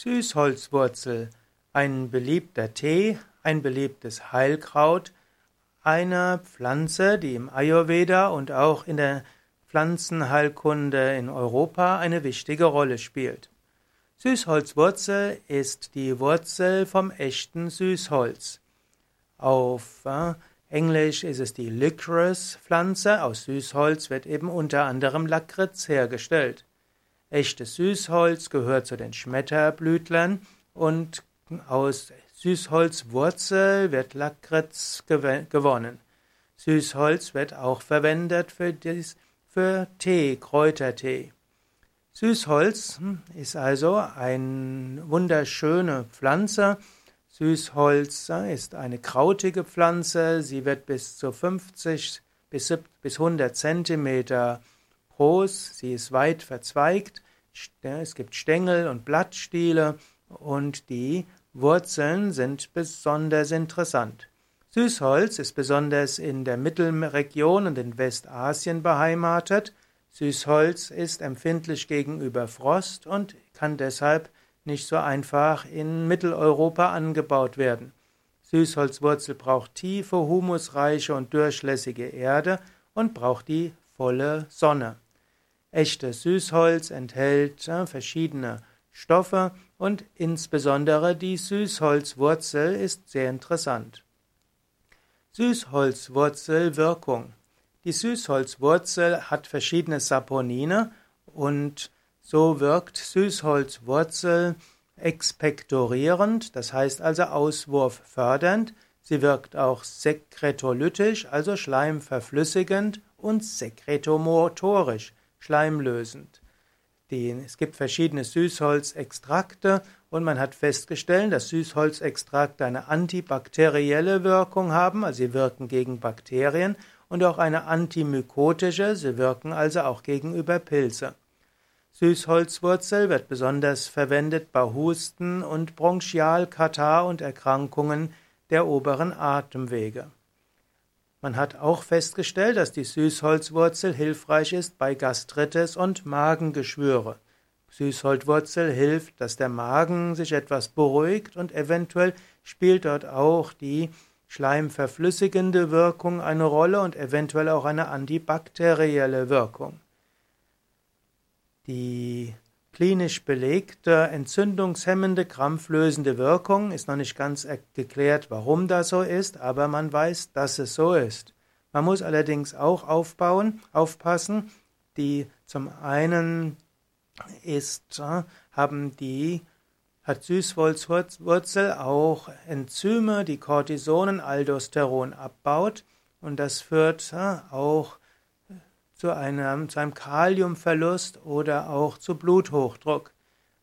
Süßholzwurzel, ein beliebter Tee, ein beliebtes Heilkraut, eine Pflanze, die im Ayurveda und auch in der Pflanzenheilkunde in Europa eine wichtige Rolle spielt. Süßholzwurzel ist die Wurzel vom echten Süßholz. Auf äh, Englisch ist es die Licorice-Pflanze. Aus Süßholz wird eben unter anderem Lakritz hergestellt. Echtes Süßholz gehört zu den Schmetterblütlern und aus Süßholzwurzel wird Lakritz gewonnen. Süßholz wird auch verwendet für, dies, für Tee, Kräutertee. Süßholz hm, ist also eine wunderschöne Pflanze. Süßholz ist eine krautige Pflanze. Sie wird bis zu 50 bis 100 Zentimeter groß, sie ist weit verzweigt, es gibt Stängel und Blattstiele und die Wurzeln sind besonders interessant. Süßholz ist besonders in der Mittelregion und in Westasien beheimatet. Süßholz ist empfindlich gegenüber Frost und kann deshalb nicht so einfach in Mitteleuropa angebaut werden. Süßholzwurzel braucht tiefe, humusreiche und durchlässige Erde und braucht die volle Sonne. Echtes Süßholz enthält äh, verschiedene Stoffe und insbesondere die Süßholzwurzel ist sehr interessant. Süßholzwurzelwirkung. Die Süßholzwurzel hat verschiedene Saponine und so wirkt Süßholzwurzel expektorierend, das heißt also auswurffördernd. Sie wirkt auch sekretolytisch, also schleimverflüssigend und sekretomotorisch, schleimlösend. Es gibt verschiedene Süßholzextrakte und man hat festgestellt, dass Süßholzextrakte eine antibakterielle Wirkung haben, also sie wirken gegen Bakterien, und auch eine antimykotische, sie wirken also auch gegenüber Pilze. Süßholzwurzel wird besonders verwendet bei Husten und Bronchialkatar und Erkrankungen der oberen Atemwege. Man hat auch festgestellt, dass die Süßholzwurzel hilfreich ist bei Gastritis und Magengeschwüre. Süßholzwurzel hilft, dass der Magen sich etwas beruhigt und eventuell spielt dort auch die schleimverflüssigende Wirkung eine Rolle und eventuell auch eine antibakterielle Wirkung. Die klinisch belegte entzündungshemmende, krampflösende Wirkung. Ist noch nicht ganz geklärt, warum das so ist, aber man weiß, dass es so ist. Man muss allerdings auch aufbauen, aufpassen, die zum einen ist, äh, haben die hat Süßholzwurzel auch Enzyme, die Cortisonen, Aldosteron abbaut. Und das führt äh, auch zu einem, zu einem Kaliumverlust oder auch zu Bluthochdruck.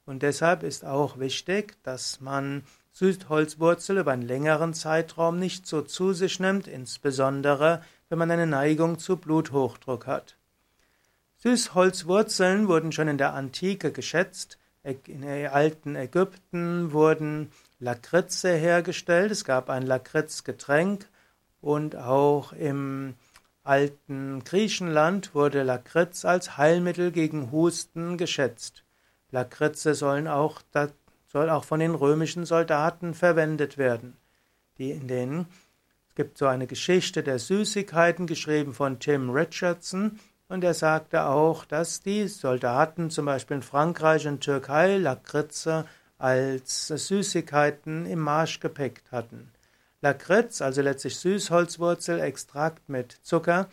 Und deshalb ist auch wichtig, dass man Süßholzwurzel über einen längeren Zeitraum nicht so zu sich nimmt, insbesondere wenn man eine Neigung zu Bluthochdruck hat. Süßholzwurzeln wurden schon in der Antike geschätzt. In der alten Ägypten wurden Lakritze hergestellt. Es gab ein Lakritzgetränk und auch im alten Griechenland wurde Lakritz als Heilmittel gegen Husten geschätzt. Lakritze sollen auch, soll auch von den römischen Soldaten verwendet werden. Die in den, es gibt so eine Geschichte der Süßigkeiten, geschrieben von Tim Richardson, und er sagte auch, dass die Soldaten zum Beispiel in Frankreich und Türkei Lakritze als Süßigkeiten im Marschgepäck hatten. Lakritz, also letztlich Süßholzwurzelextrakt mit Zucker,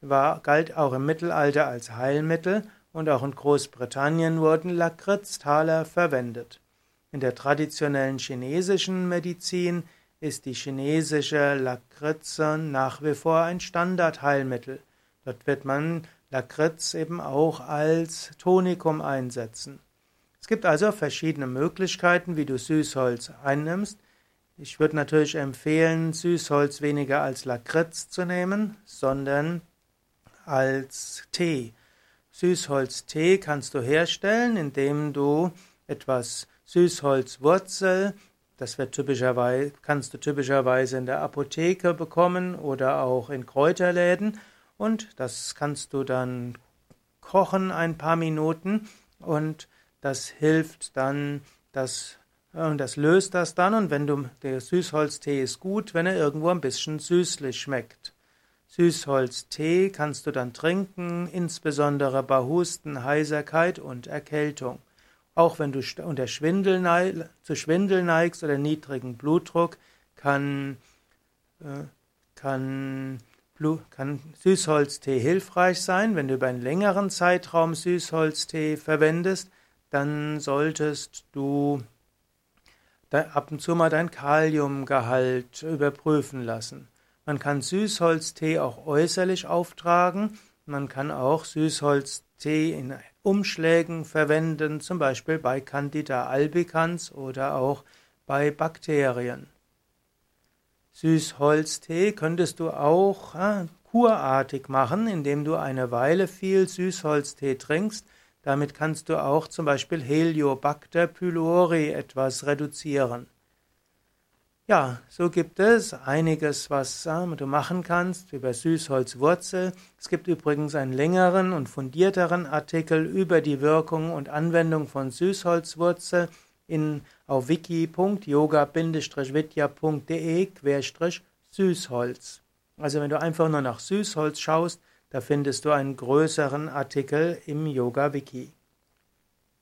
war, galt auch im Mittelalter als Heilmittel und auch in Großbritannien wurden Lakritztaler verwendet. In der traditionellen chinesischen Medizin ist die chinesische Lakritze nach wie vor ein Standardheilmittel. Dort wird man Lakritz eben auch als Tonikum einsetzen. Es gibt also verschiedene Möglichkeiten, wie du Süßholz einnimmst. Ich würde natürlich empfehlen, Süßholz weniger als Lakritz zu nehmen, sondern als Tee. Süßholztee kannst du herstellen, indem du etwas Süßholzwurzel, das wird typischerweise, kannst du typischerweise in der Apotheke bekommen oder auch in Kräuterläden und das kannst du dann kochen ein paar Minuten und das hilft dann Das, und das löst das dann. Und wenn du, der Süßholztee ist gut, wenn er irgendwo ein bisschen süßlich schmeckt. Süßholztee kannst du dann trinken, insbesondere bei Husten, Heiserkeit und Erkältung. Auch wenn du unter Schwindel zu Schwindel neigst oder niedrigen Blutdruck, kann, äh, kann, kann Süßholztee hilfreich sein. Wenn du über einen längeren Zeitraum Süßholztee verwendest, dann solltest du ab und zu mal dein Kaliumgehalt überprüfen lassen. Man kann Süßholztee auch äußerlich auftragen. Man kann auch Süßholztee in Umschlägen verwenden, zum Beispiel bei Candida albicans oder auch bei Bakterien. Süßholztee könntest du auch äh, kurartig machen, indem du eine Weile viel Süßholztee trinkst. Damit kannst du auch zum Beispiel Heliobacter pylori etwas reduzieren. Ja, so gibt es einiges, was äh, du machen kannst über Süßholzwurzel. Es gibt übrigens einen längeren und fundierteren Artikel über die Wirkung und Anwendung von Süßholzwurzel in auf wiki.yoga-vidya.de-süßholz. Also wenn du einfach nur nach Süßholz schaust, da findest du einen größeren Artikel im Yoga Wiki.